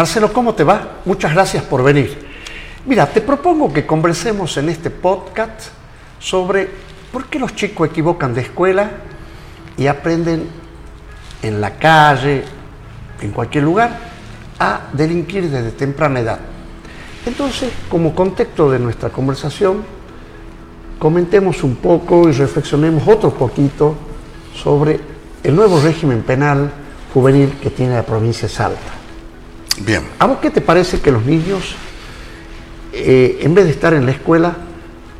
Marcelo, ¿cómo te va? Muchas gracias por venir. Mira, te propongo que conversemos en este podcast sobre por qué los chicos equivocan de escuela y aprenden en la calle, en cualquier lugar, a delinquir desde temprana edad. Entonces, como contexto de nuestra conversación, comentemos un poco y reflexionemos otro poquito sobre el nuevo régimen penal juvenil que tiene la provincia de Salta. Bien. ¿A vos qué te parece que los niños, eh, en vez de estar en la escuela,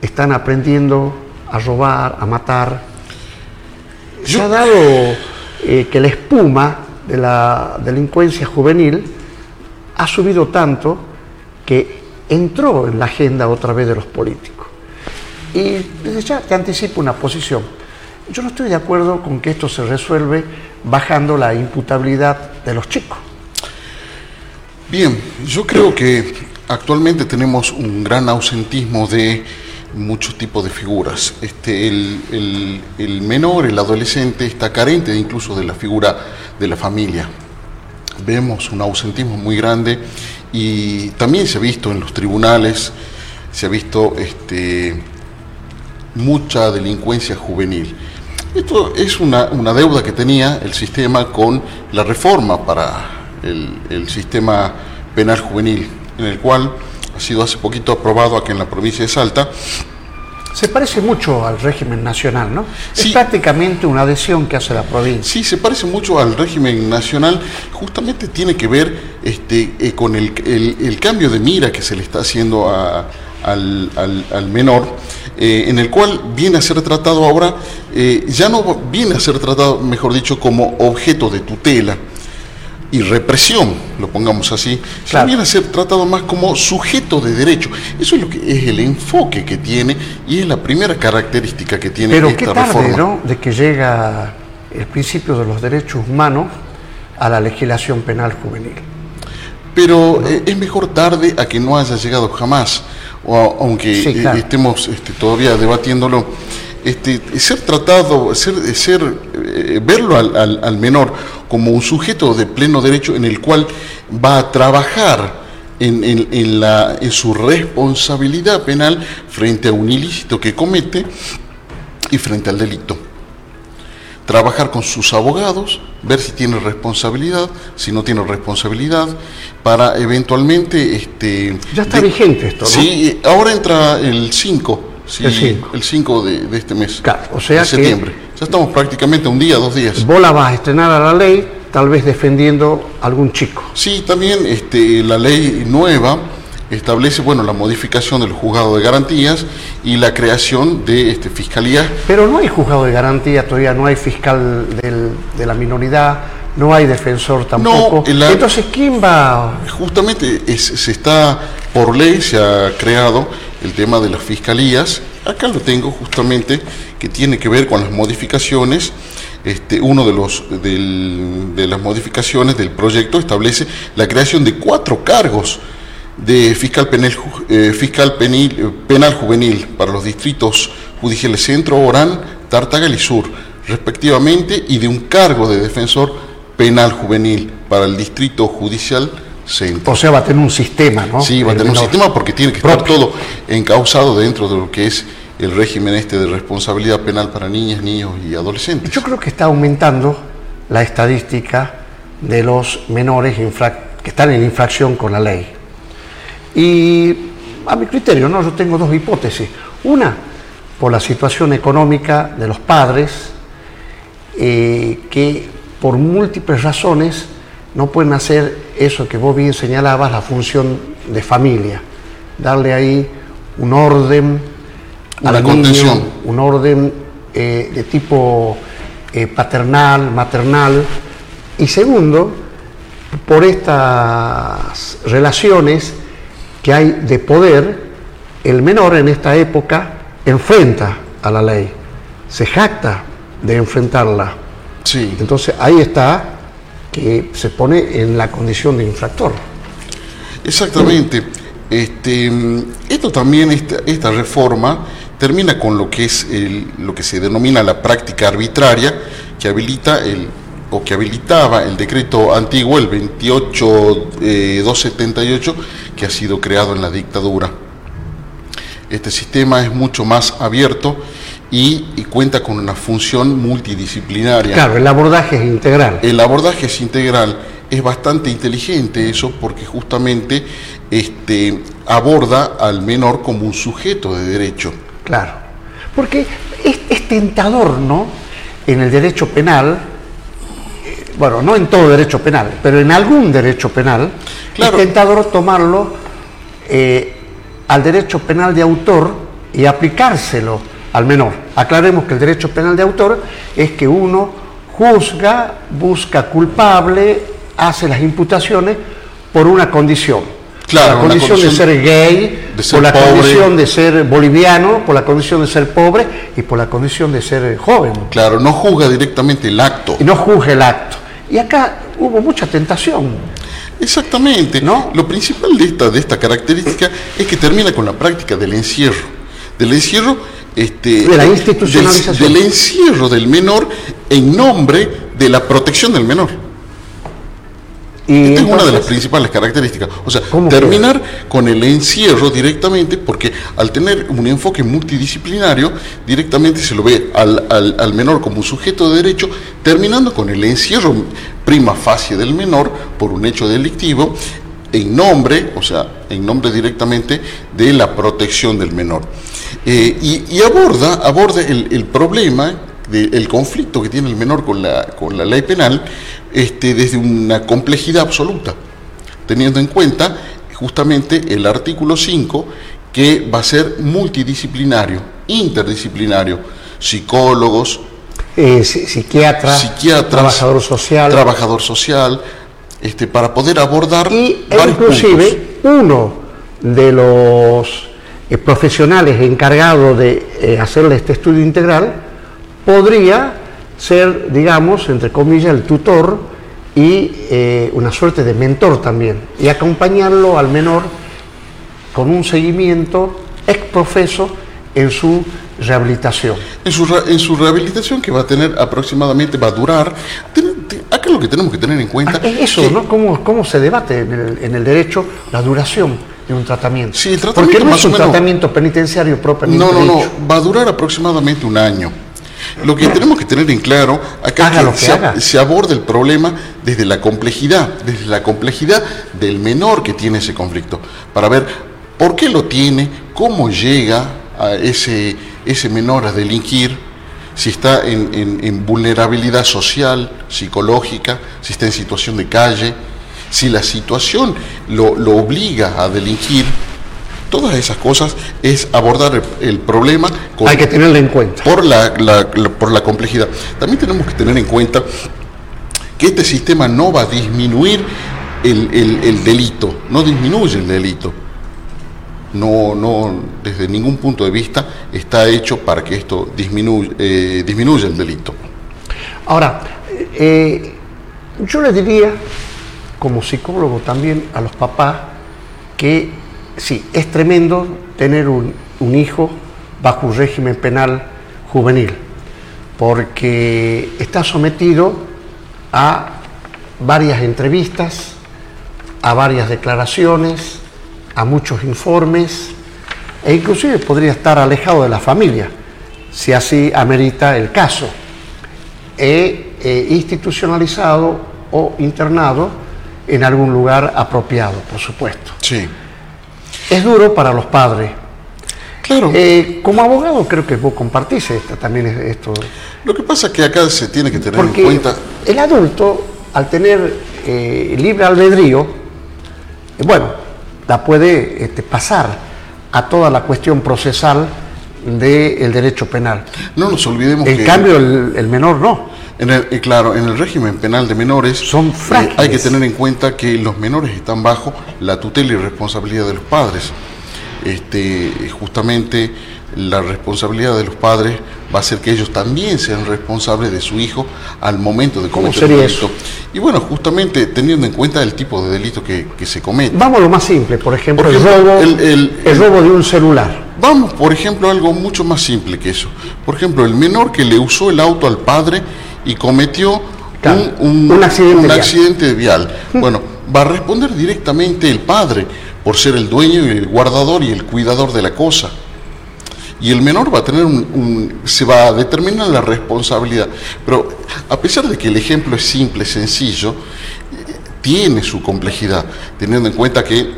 están aprendiendo a robar, a matar? Se ha dado eh, que la espuma de la delincuencia juvenil ha subido tanto que entró en la agenda otra vez de los políticos. Y desde ya te anticipo una posición. Yo no estoy de acuerdo con que esto se resuelve bajando la imputabilidad de los chicos. Bien, yo creo que actualmente tenemos un gran ausentismo de muchos tipos de figuras. Este, el, el- menor, el adolescente, está carente incluso de la figura de la familia. Vemos un ausentismo muy grande y también se ha visto en los tribunales, se ha visto este, mucha delincuencia juvenil. Esto es una, una deuda que tenía el sistema con la reforma para el, el sistema penal juvenil, en el cual ha sido hace poquito aprobado aquí en la provincia de Salta. Se parece mucho al régimen nacional, ¿no? Es prácticamente una adhesión que hace la provincia. Sí, se parece mucho al régimen nacional, justamente tiene que ver este, eh, con el, el- el cambio de mira que se le está haciendo a- al, al- al menor, eh, en el cual viene a ser tratado ahora, eh, ya no viene a ser tratado, mejor dicho, como objeto de tutela y represión, lo pongamos así, Claro. viene a ser tratado más como sujeto de derecho. Eso es lo que es el enfoque que tiene y es la primera característica que tiene Pero esta qué tarde, reforma. ¿no? De que llega el principio de los derechos humanos a la legislación penal juvenil. Pero eh, es mejor tarde a que no haya llegado jamás, o a- aunque Sí, eh, estemos este, todavía debatiéndolo. Este, ser tratado, ser, ser, eh, verlo al, al- al menor como un sujeto de pleno derecho en el cual va a trabajar en, en- en la, en su responsabilidad penal frente a un ilícito que comete y frente al delito trabajar con sus abogados, ver si tiene responsabilidad, si no tiene responsabilidad, para eventualmente... Este, Ya está vigente esto, ¿no? Sí, ahora entra el 5, sí, El cinco. el 5 de, de este mes, Claro, o sea de que- septiembre. Ya estamos prácticamente un día, dos días. Vos la vas a estrenar a la ley, tal vez defendiendo a algún chico. Sí, también este, la ley nueva establece bueno, la modificación del juzgado de garantías y la creación de este, fiscalías Pero no hay juzgado de garantía todavía, no hay fiscal del- de la minoridad, no hay defensor tampoco. la- Entonces, ¿quién va? Justamente es- se está, por ley se ha creado el tema de las fiscalías. Acá lo tengo justamente, que tiene que ver con las modificaciones. Este, uno de, los, del- de las modificaciones del proyecto establece la creación de cuatro cargos de fiscal penal, eh, fiscal penil- eh, penal juvenil para los distritos judiciales Centro, Orán, Tartagal y Sur, respectivamente, y de un cargo de defensor penal juvenil para el distrito judicial Centro. O sea, va a tener un sistema, ¿no? Sí, va a tener un sistema porque tiene que estar todo encauzado dentro de lo que es el régimen este de responsabilidad penal para niñas, niños y adolescentes. Yo creo que está aumentando la estadística de los menores que están en infracción con la ley. Y a mi criterio, ¿no? yo tengo dos hipótesis. Una, por la situación económica de los padres, eh, que por múltiples razones no pueden hacer eso que vos bien señalabas, la función de familia. Darle ahí un orden Una al contención. niño, un orden eh, de tipo eh, paternal, maternal. Y segundo, por estas relaciones que hay de poder, el menor en esta época enfrenta a la ley, se jacta de enfrentarla. Sí, Entonces ahí está que se pone en la condición de infractor. exactamente. Este, esto también, esta, esta reforma termina con lo que es el- lo que se denomina la práctica arbitraria, que habilita el, o que habilitaba el decreto antiguo, el 28278, que ha sido creado en la dictadura. Este sistema es mucho más abierto y, y, cuenta con una función multidisciplinaria. Claro, el abordaje es integral. El abordaje es integral. Es bastante inteligente eso porque justamente este, aborda al menor como un sujeto de derecho. Claro, porque es, es tentador, ¿no? En el derecho penal, eh, bueno, no en todo derecho penal, pero en algún derecho penal, Claro. es tentador tomarlo eh, al derecho penal de autor y aplicárselo al menor. Aclaremos que el derecho penal de autor es que uno juzga, busca culpable, hace las imputaciones por una condición. Claro, por la condición de ser gay, de ser por la pobre. condición de ser boliviano, por la condición de ser pobre y por la condición de ser joven. Claro, no juzga directamente el acto. Y no juzga el acto. Y acá hubo mucha tentación. Exactamente. ¿No? Lo principal de esta, de esta característica es que termina con la práctica del encierro. Del encierro, este, De la del- institucionalización. Del, encierro del menor en nombre de la protección del menor. Y Esta es una de las principales características. O sea, ¿Cómo terminar con el encierro directamente, porque al tener un enfoque multidisciplinario, directamente se lo ve al, al- al menor como un sujeto de derecho, terminando con el encierro prima facie del menor por un hecho delictivo, en nombre, o sea, en nombre directamente de la protección del menor. Eh, y, y aborda, aborda el, el problema del conflicto que tiene el menor con la, con la ley penal este, desde una complejidad absoluta, teniendo en cuenta justamente el artículo 5 que va a ser multidisciplinario, interdisciplinario, psicólogos, eh, psi- psiquiatra, psiquiatras, trabajador social, trabajador social, este, para poder abordar y varios inclusive uno de los eh, profesionales encargados de eh, hacerle este estudio integral podría ser, digamos, entre comillas, el tutor y eh, una suerte de mentor también, y acompañarlo al menor con un seguimiento ex profeso en su rehabilitación. En su, en su rehabilitación que va a tener aproximadamente, va a durar. ten- te- acá lo que tenemos que tener en cuenta. Ah, es eso, que- ¿no? ¿Cómo, cómo se debate en el, en el derecho la duración de un tratamiento? Sí, el tratamiento Porque no es un menos- tratamiento penitenciario propiamente No, no, no, va a durar aproximadamente un año. Lo que tenemos que tener en claro acá es que que se, aborda el problema desde la complejidad, desde la complejidad del menor que tiene ese conflicto, para ver por qué lo tiene, cómo llega a ese, ese menor a delinquir, si está en, en- en vulnerabilidad social, psicológica, si está en situación de calle, si la situación lo, lo obliga a delinquir. Todas esas cosas es abordar el, problema con, Hay que tenerlo en cuenta. por la, la- la- por la complejidad. También tenemos que tener en cuenta que este sistema no va a disminuir el, el- el delito, no disminuye el delito. No, no, desde ningún punto de vista está hecho para que esto disminuya, eh, disminuya el delito. Ahora, eh, yo le diría, como psicólogo también, a los papás, que sí, es tremendo tener un, hijo bajo un régimen penal juvenil, porque está sometido a varias entrevistas, a varias declaraciones, a muchos informes, e inclusive podría estar alejado de la familia, si así amerita el caso. E eh, institucionalizado o internado en algún lugar apropiado, por supuesto. Sí, Es duro para los padres. claro. Eh, como abogado creo que vos compartís esta, también es- esto. Lo que pasa es que acá se tiene que tener Porque en cuenta el adulto, al tener eh, libre albedrío, eh, bueno, la puede este, pasar a toda la cuestión procesal del derecho penal. No nos olvidemos En que cambio, el, el menor no. En el, eh, claro, en el régimen penal de menores Son eh, frágiles. hay que tener en cuenta que los menores están bajo la tutela y responsabilidad de los padres. Este, justamente la responsabilidad de los padres va a ser que ellos también sean responsables de su hijo al momento de ¿Cómo cometer sería delito. eso? Y bueno, justamente teniendo en cuenta el tipo de delito que, que se comete. Vamos a lo más simple, por ejemplo, Por el, robo, el- el- el robo de un celular. Vamos, por ejemplo, a algo mucho más simple que eso. Por ejemplo, el menor que le usó el auto al padre y cometió un, un- un accidente un vial. accidente vial. Bueno, va a responder directamente el padre por ser el dueño y el guardador y el cuidador de la cosa. Y el menor va a tener un, un- se va a determinar la responsabilidad. Pero a pesar de que el ejemplo es simple, sencillo, eh, tiene su complejidad, teniendo en cuenta que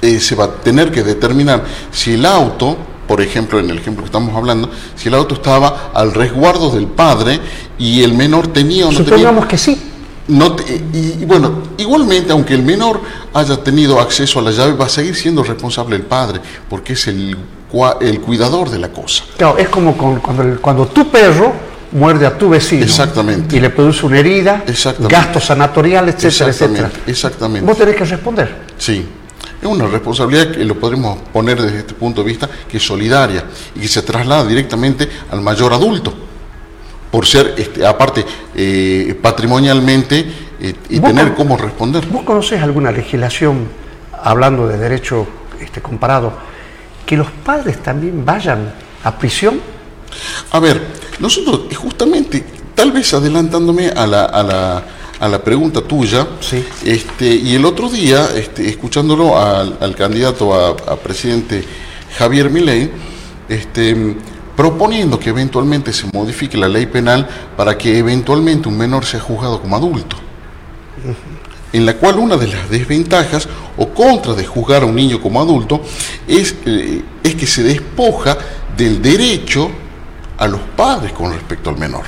eh, se va a tener que determinar si el auto, por ejemplo, en el ejemplo que estamos hablando, si el auto estaba al resguardo del padre y el menor tenía o no tenía. Supongamos que sí. No te- y, y bueno, igualmente, aunque el menor haya tenido acceso a la llave, va a seguir siendo responsable el padre, porque es el, el cuidador de la cosa. Claro, es como con- cuando, el- cuando tu perro muerde a tu vecino. Exactamente. Y le produce una herida, gastos sanatoriales, etcétera, etcétera. Exactamente, exactamente. Vos tenés que responder. Sí, es una responsabilidad que lo podremos poner desde este punto de vista que es solidaria y que se traslada directamente al mayor adulto, por ser, este, aparte, eh, patrimonialmente eh, y ¿Vos tener con- cómo responder. ¿Vos conocés alguna legislación, hablando de derecho este, comparado, que los padres también vayan a prisión? A ver, nosotros justamente, tal vez adelantándome a la, a la, a la pregunta tuya, Sí. este, y el otro día, este, escuchándolo al, al candidato a, a presidente Javier Milei, este, proponiendo que eventualmente se modifique la ley penal para que eventualmente un menor sea juzgado como adulto en la cual una de las desventajas o contras de juzgar a un niño como adulto es, eh, es que se despoja del derecho a los padres con respecto al menor.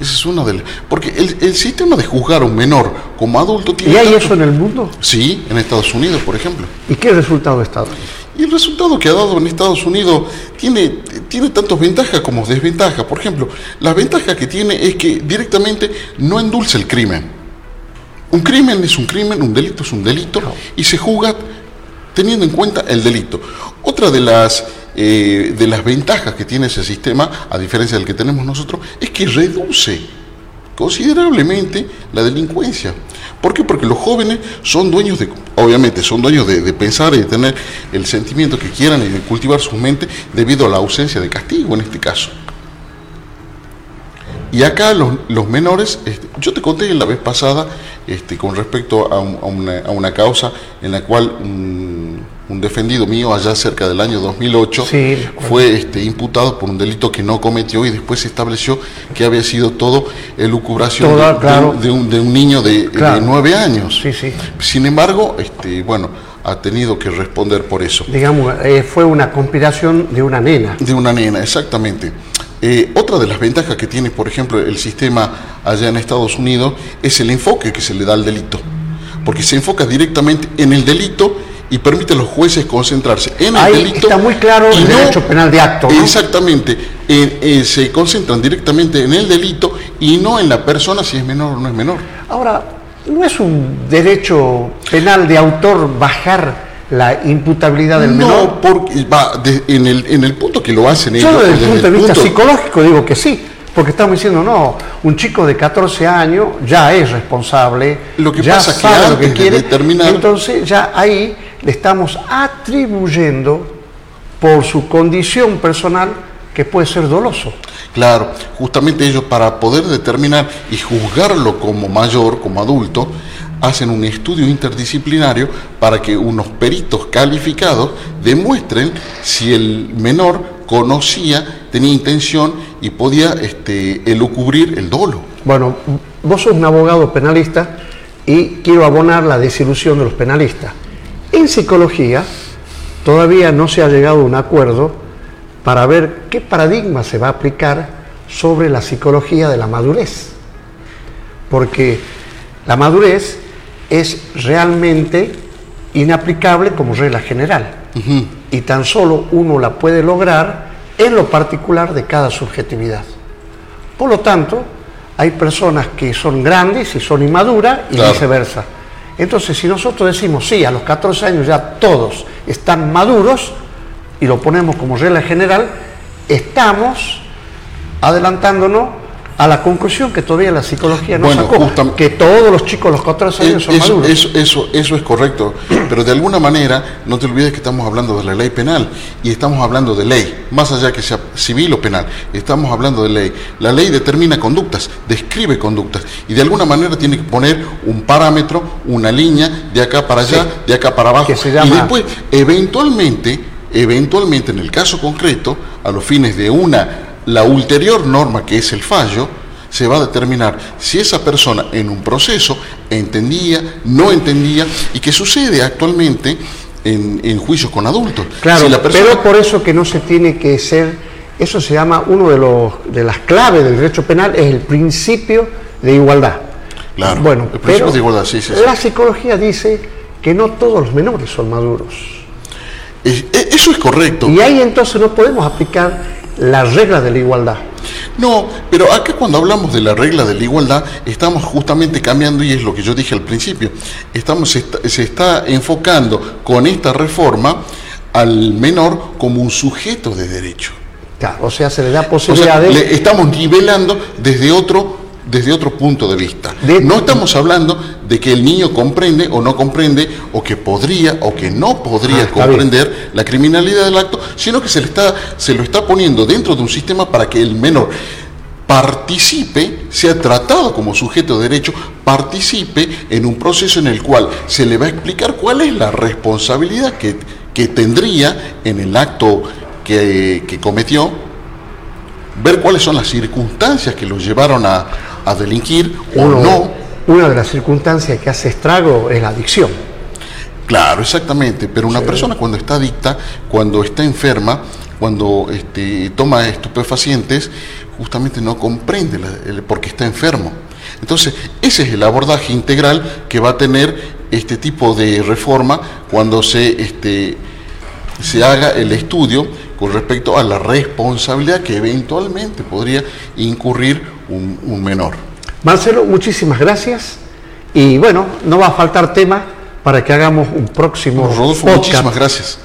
Esa es una de las... Porque el, el sistema de juzgar a un menor como adulto tiene... ¿Y hay tanto- eso en el mundo? Sí, en Estados Unidos, por ejemplo. ¿Y qué resultado está dando? Y el resultado que ha dado en Estados Unidos tiene, tiene tantas ventajas como desventajas. Por ejemplo, la ventaja que tiene es que directamente no endulza el crimen. Un crimen es un crimen, un delito es un delito y se juzga teniendo en cuenta el delito. Otra de las, eh, de las ventajas que tiene ese sistema, a diferencia del que tenemos nosotros, es que reduce considerablemente la delincuencia. ¿Por qué? Porque los jóvenes son dueños de, obviamente, son dueños de, pensar y de tener el sentimiento que quieran y de cultivar su mente debido a la ausencia de castigo en este caso. Y acá los, menores, este, yo te conté la vez pasada este, con respecto a, un- a una, a una causa en la cual un defendido mío allá cerca del año 2008 Sí, me acuerdo. fue este, imputado por un delito que no cometió y después se estableció que había sido todo elucubración Toda, de, claro. un, de un- de un niño de, de Claro. nueve años. Sí, sí. Sin embargo, este, bueno, ha tenido que responder por eso. Digamos, eh, fue una conspiración de una nena. De una nena, exactamente. Eh, otra de las ventajas que tiene, por ejemplo, el sistema allá en Estados Unidos es el enfoque que se le da al delito. Porque se enfoca directamente en el delito y permite a los jueces concentrarse en el Ahí delito. está muy claro y el derecho penal de acto, ¿no? Exactamente. En- eh, se concentran directamente en el delito y no en la persona si es menor o no es menor. Ahora, ¿no es un derecho penal de autor bajar la imputabilidad del menor? No, porque va de- en, el, en el punto que lo hacen Yo ellos. desde el punto de vista punto- psicológico digo que sí, porque estamos diciendo, no, un chico de 14 años ya es responsable, Lo que ya pasa que sabe lo que antes de quiere, determinar- entonces ya ahí le estamos atribuyendo por su condición personal que puede ser doloso. Claro, justamente ellos para poder determinar y juzgarlo como mayor, como adulto, hacen un estudio interdisciplinario para que unos peritos calificados demuestren si el menor conocía, tenía intención y podía este, elucubrir el dolo. Bueno, vos sos un abogado penalista y quiero abonar la desilusión de los penalistas. En psicología todavía no se ha llegado a un acuerdo para ver qué paradigma se va a aplicar sobre la psicología de la madurez. Porque la madurez es realmente inaplicable como regla general. Y tan solo uno la puede lograr en lo particular de cada subjetividad. Por lo tanto, hay personas que son grandes y son inmaduras y Claro. viceversa. Entonces, si nosotros decimos, sí, a los 14 años ya todos están maduros, y lo ponemos como regla general, estamos adelantándonos a la conclusión que todavía la psicología no Bueno, sacó, que todos los chicos a los 14 años son Eso, maduros. eso, eso, eso es correcto, pero de alguna manera no te olvides que estamos hablando de la ley penal y estamos hablando de ley, más allá que sea civil o penal, estamos hablando de ley. La ley determina conductas, describe conductas y de alguna manera tiene que poner un parámetro, una línea de acá para allá, Sí. de acá para abajo Que se y llama- después eventualmente, eventualmente en el caso concreto, a los fines de una la ulterior norma que es el fallo, se va a determinar si esa persona en un proceso entendía, no entendía y que sucede actualmente en, en juicios con adultos. Claro, Si la persona- pero por eso que no se tiene que ser, eso se llama uno de los de las claves del derecho penal es el principio de igualdad. Claro, bueno, el principio pero de igualdad, sí, sí, sí. La psicología dice que no todos los menores son maduros. Eh, eso es correcto. Y ahí entonces no podemos aplicar la regla de la igualdad. No, pero acá cuando hablamos de la regla de la igualdad, estamos justamente cambiando, y es lo que yo dije al principio, estamos, se, está, se está enfocando con esta reforma al menor como un sujeto de derecho. Claro, o sea, se le da O sea, posibilidad de... le estamos nivelando desde otro, desde otro punto de vista. De- no estamos hablando de que el niño comprende o no comprende, o que podría o que no podría Ah, comprender la criminalidad del acto, sino que se, le está, se lo está poniendo dentro de un sistema para que el menor participe, sea tratado como sujeto de derecho, participe en un proceso en el cual se le va a explicar cuál es la responsabilidad que, que tendría en el acto que, que cometió, ver cuáles son las circunstancias que lo llevaron a, a delinquir o no. Una de las circunstancias que hace estrago es la adicción. Claro, exactamente, pero una persona cuando está adicta, cuando está enferma, cuando este, toma estupefacientes, justamente no comprende la- el- porque está enfermo. Entonces, ese es el abordaje integral que va a tener este tipo de reforma cuando se, este, se haga el estudio con respecto a la responsabilidad que eventualmente podría incurrir un, un menor. Marcelo, muchísimas gracias. Y bueno, no va a faltar tema para que hagamos un próximo Rodolfo, podcast muchísimas gracias.